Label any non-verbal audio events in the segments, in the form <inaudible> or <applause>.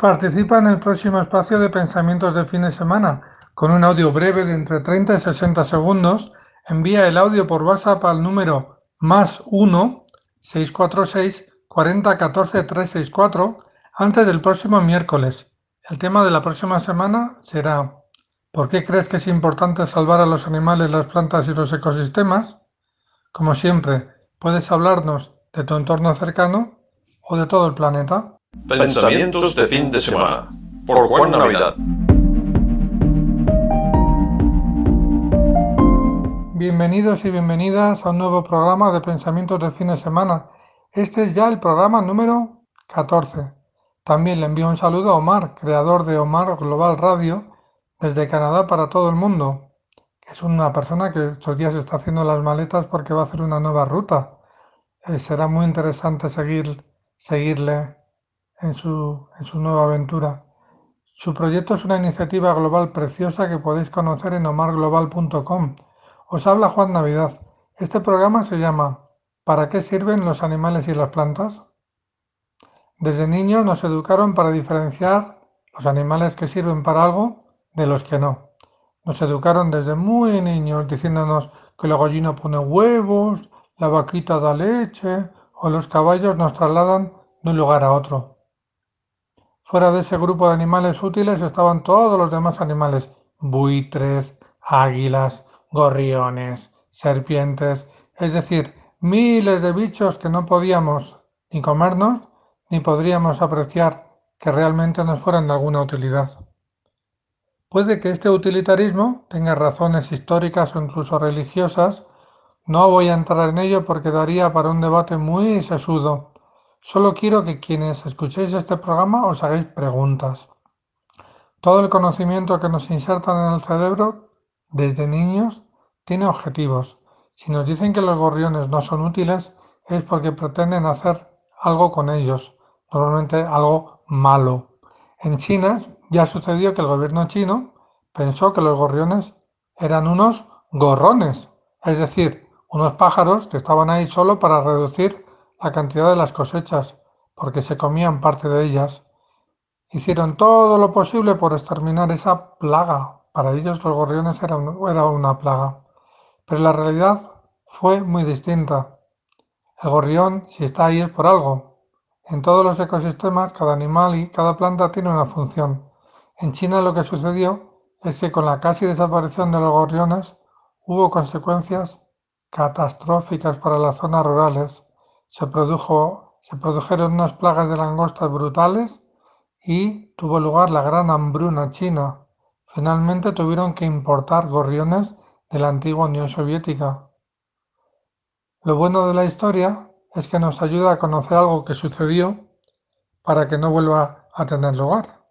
Participa en el próximo espacio de pensamientos de fin de semana con un audio breve de entre 30 y 60 segundos. Envía el audio por WhatsApp al número más 1 646 40 14 364 antes del próximo miércoles. El tema de la próxima semana será ¿Por qué crees que es importante salvar a los animales, las plantas y los ecosistemas? Como siempre, puedes hablarnos de tu entorno cercano o de todo el planeta. Pensamientos de fin de semana. Por Juan Navidad. Bienvenidos y bienvenidas a un nuevo programa de Pensamientos de fin de semana. Este es ya el programa número 14. También le envío un saludo a Omar, creador de Omar Global Radio, desde Canadá para todo el mundo. Es una persona que estos días está haciendo las maletas porque va a hacer una nueva ruta. Eh, será muy interesante seguir, seguirle en su, nueva aventura. Su proyecto es una iniciativa global preciosa que podéis conocer en omarglobal.com. Os habla Juan Navidad. Este programa se llama ¿Para qué sirven los animales y las plantas? Desde niños nos educaron para diferenciar los animales que sirven para algo de los que no. Nos educaron desde muy niños diciéndonos que la gallina pone huevos, la vaquita da leche o los caballos nos trasladan de un lugar a otro. Fuera de ese grupo de animales útiles estaban todos los demás animales, buitres, águilas, gorriones, serpientes, es decir, miles de bichos que no podíamos ni comernos ni podríamos apreciar que realmente nos fueran de alguna utilidad. Puede que este utilitarismo tenga razones históricas o incluso religiosas, no voy a entrar en ello porque daría para un debate muy sesudo Solo quiero que quienes escuchéis este programa os hagáis preguntas. Todo el conocimiento que nos insertan en el cerebro desde niños tiene objetivos. Si nos dicen que los gorriones no son útiles es porque pretenden hacer algo con ellos, normalmente algo malo. En China ya sucedió que el gobierno chino pensó que los gorriones eran unos gorrones, es decir, unos pájaros que estaban ahí solo para reducir la cantidad de las cosechas, porque se comían parte de ellas. Hicieron todo lo posible por exterminar esa plaga. Para ellos los gorriones eran era una plaga. Pero la realidad fue muy distinta. El gorrión, si está ahí, es por algo. En todos los ecosistemas, cada animal y cada planta tiene una función. En China lo que sucedió es que con la casi desaparición de los gorriones hubo consecuencias catastróficas para las zonas rurales se, produjo, se produjeron unas plagas de langostas brutales y tuvo lugar la gran hambruna china. Finalmente tuvieron que importar gorriones de la antigua Unión Soviética. Lo bueno de la historia es que nos ayuda a conocer algo que sucedió para que no vuelva a tener lugar.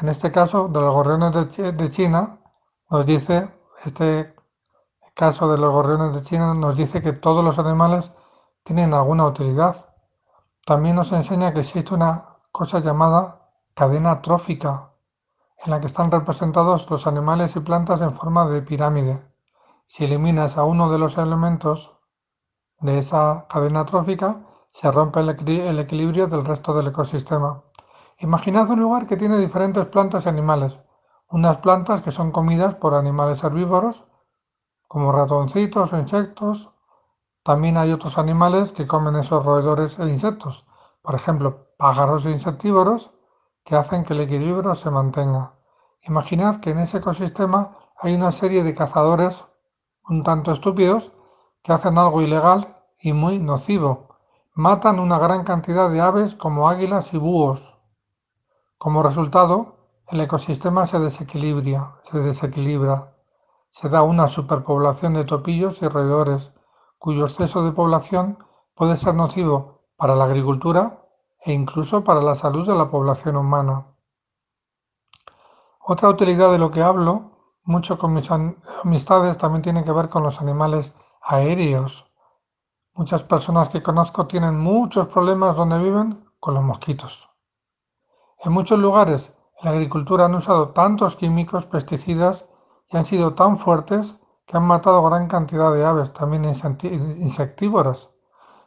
En este caso, de los gorriones de China, nos dice, este caso de los gorriones de China nos dice que todos los animales tienen alguna utilidad. También nos enseña que existe una cosa llamada cadena trófica, en la que están representados los animales y plantas en forma de pirámide. Si eliminas a uno de los elementos de esa cadena trófica, se rompe el, equilibrio del resto del ecosistema. Imaginad un lugar que tiene diferentes plantas y animales. Unas plantas que son comidas por animales herbívoros, como ratoncitos o insectos, también hay otros animales que comen esos roedores e insectos, por ejemplo, pájaros e insectívoros, que hacen que el equilibrio se mantenga. Imaginad que en ese ecosistema hay una serie de cazadores un tanto estúpidos que hacen algo ilegal y muy nocivo. Matan una gran cantidad de aves como águilas y búhos. Como resultado, el ecosistema se desequilibra, se desequilibra. Se da una superpoblación de topillos y roedores cuyo exceso de población puede ser nocivo para la agricultura e incluso para la salud de la población humana. Otra utilidad de lo que hablo, mucho con mis amistades, también tiene que ver con los animales aéreos. Muchas personas que conozco tienen muchos problemas donde viven con los mosquitos. En muchos lugares en la agricultura han usado tantos químicos, pesticidas y han sido tan fuertes que han matado gran cantidad de aves, también insectívoras.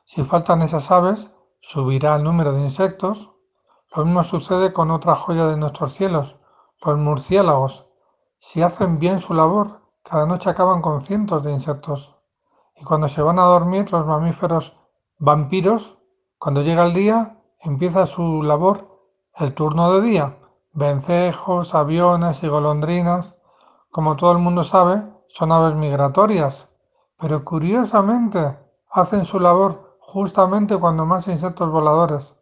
Si faltan esas aves, subirá el número de insectos, Lo mismo sucede con otra joya de nuestros cielos, los murciélagos. Si hacen bien su labor, cada noche acaban con cientos de insectos. Y cuando se van a dormir los mamíferos vampiros, cuando llega el día, empieza su labor el turno de día. Vencejos, aviones y golondrinas, como todo el mundo sabe, son aves migratorias, pero curiosamente hacen su labor justamente cuando más insectos voladores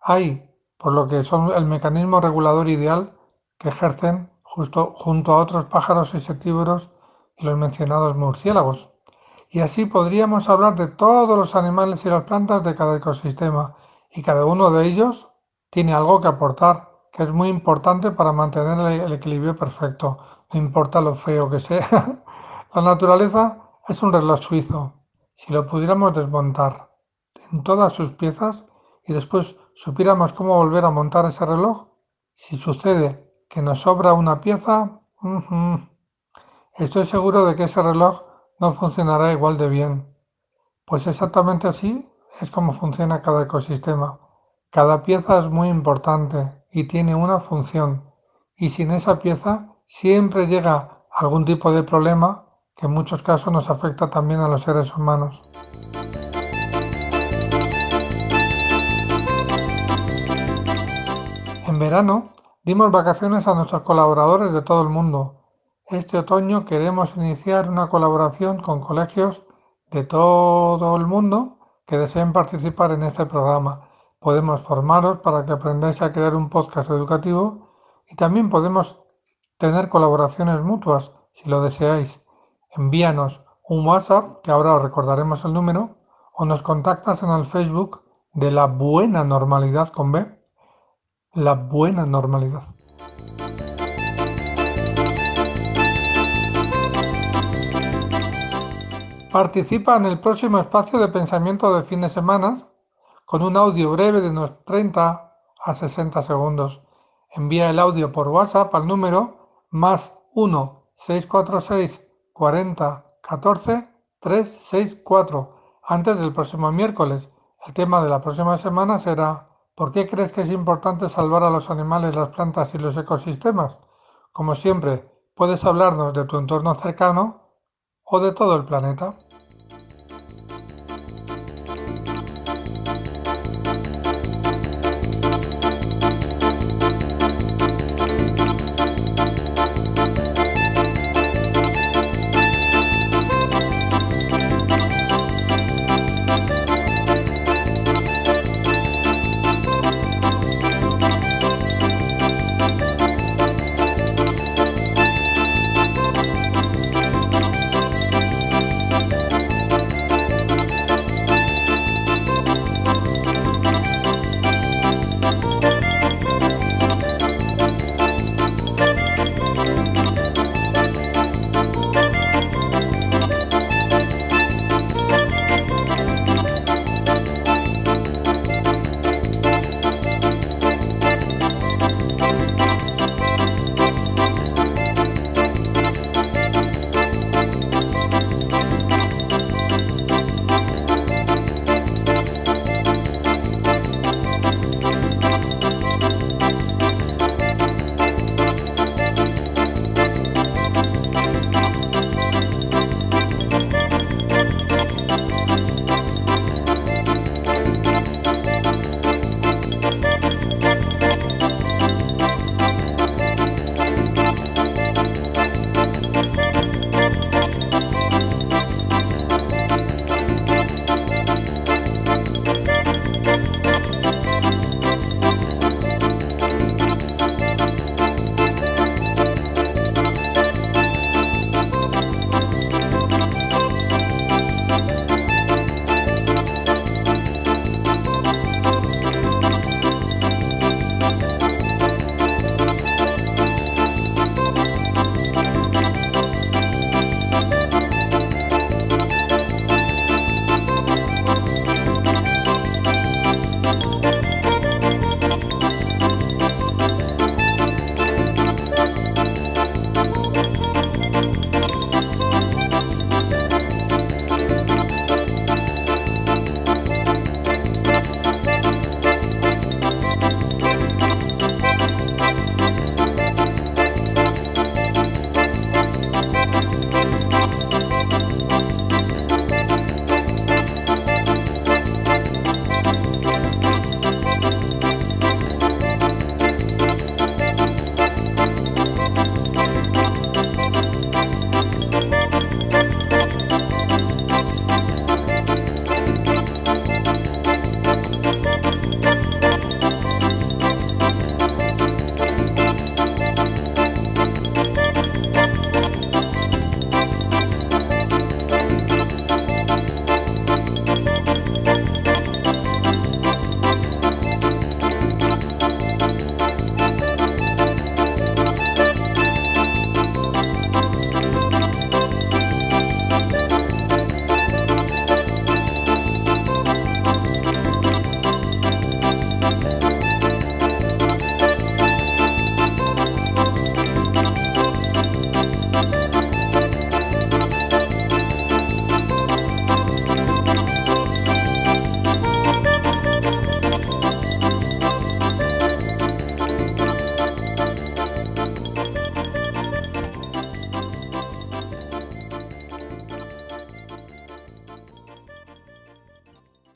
hay, por lo que son el mecanismo regulador ideal que ejercen justo junto a otros pájaros insectívoros y los mencionados murciélagos. Y así podríamos hablar de todos los animales y las plantas de cada ecosistema, y cada uno de ellos tiene algo que aportar, que es muy importante para mantener el equilibrio perfecto, importa lo feo que sea. <laughs> La naturaleza es un reloj suizo. Si lo pudiéramos desmontar en todas sus piezas y después supiéramos cómo volver a montar ese reloj, si sucede que nos sobra una pieza, estoy seguro de que ese reloj no funcionará igual de bien. Pues exactamente así es como funciona cada ecosistema. Cada pieza es muy importante y tiene una función. Y sin esa pieza siempre llega algún tipo de problema que en muchos casos nos afecta también a los seres humanos. En verano dimos vacaciones a nuestros colaboradores de todo el mundo. Este otoño queremos iniciar una colaboración con colegios de todo el mundo que deseen participar en este programa. Podemos formaros para que aprendáis a crear un podcast educativo y también podemos tener colaboraciones mutuas si lo deseáis. Envíanos un WhatsApp, que ahora os recordaremos el número, o nos contactas en el Facebook de la buena normalidad con B la buena normalidad. Participa en el próximo espacio de pensamiento de fin de semana con un audio breve de unos 30 a 60 segundos. Envía el audio por WhatsApp al número más 1 646 40 14 364 antes del próximo miércoles. El tema de la próxima semana será ¿Por qué crees que es importante salvar a los animales, las plantas y los ecosistemas? Como siempre, puedes hablarnos de tu entorno cercano o de todo el planeta.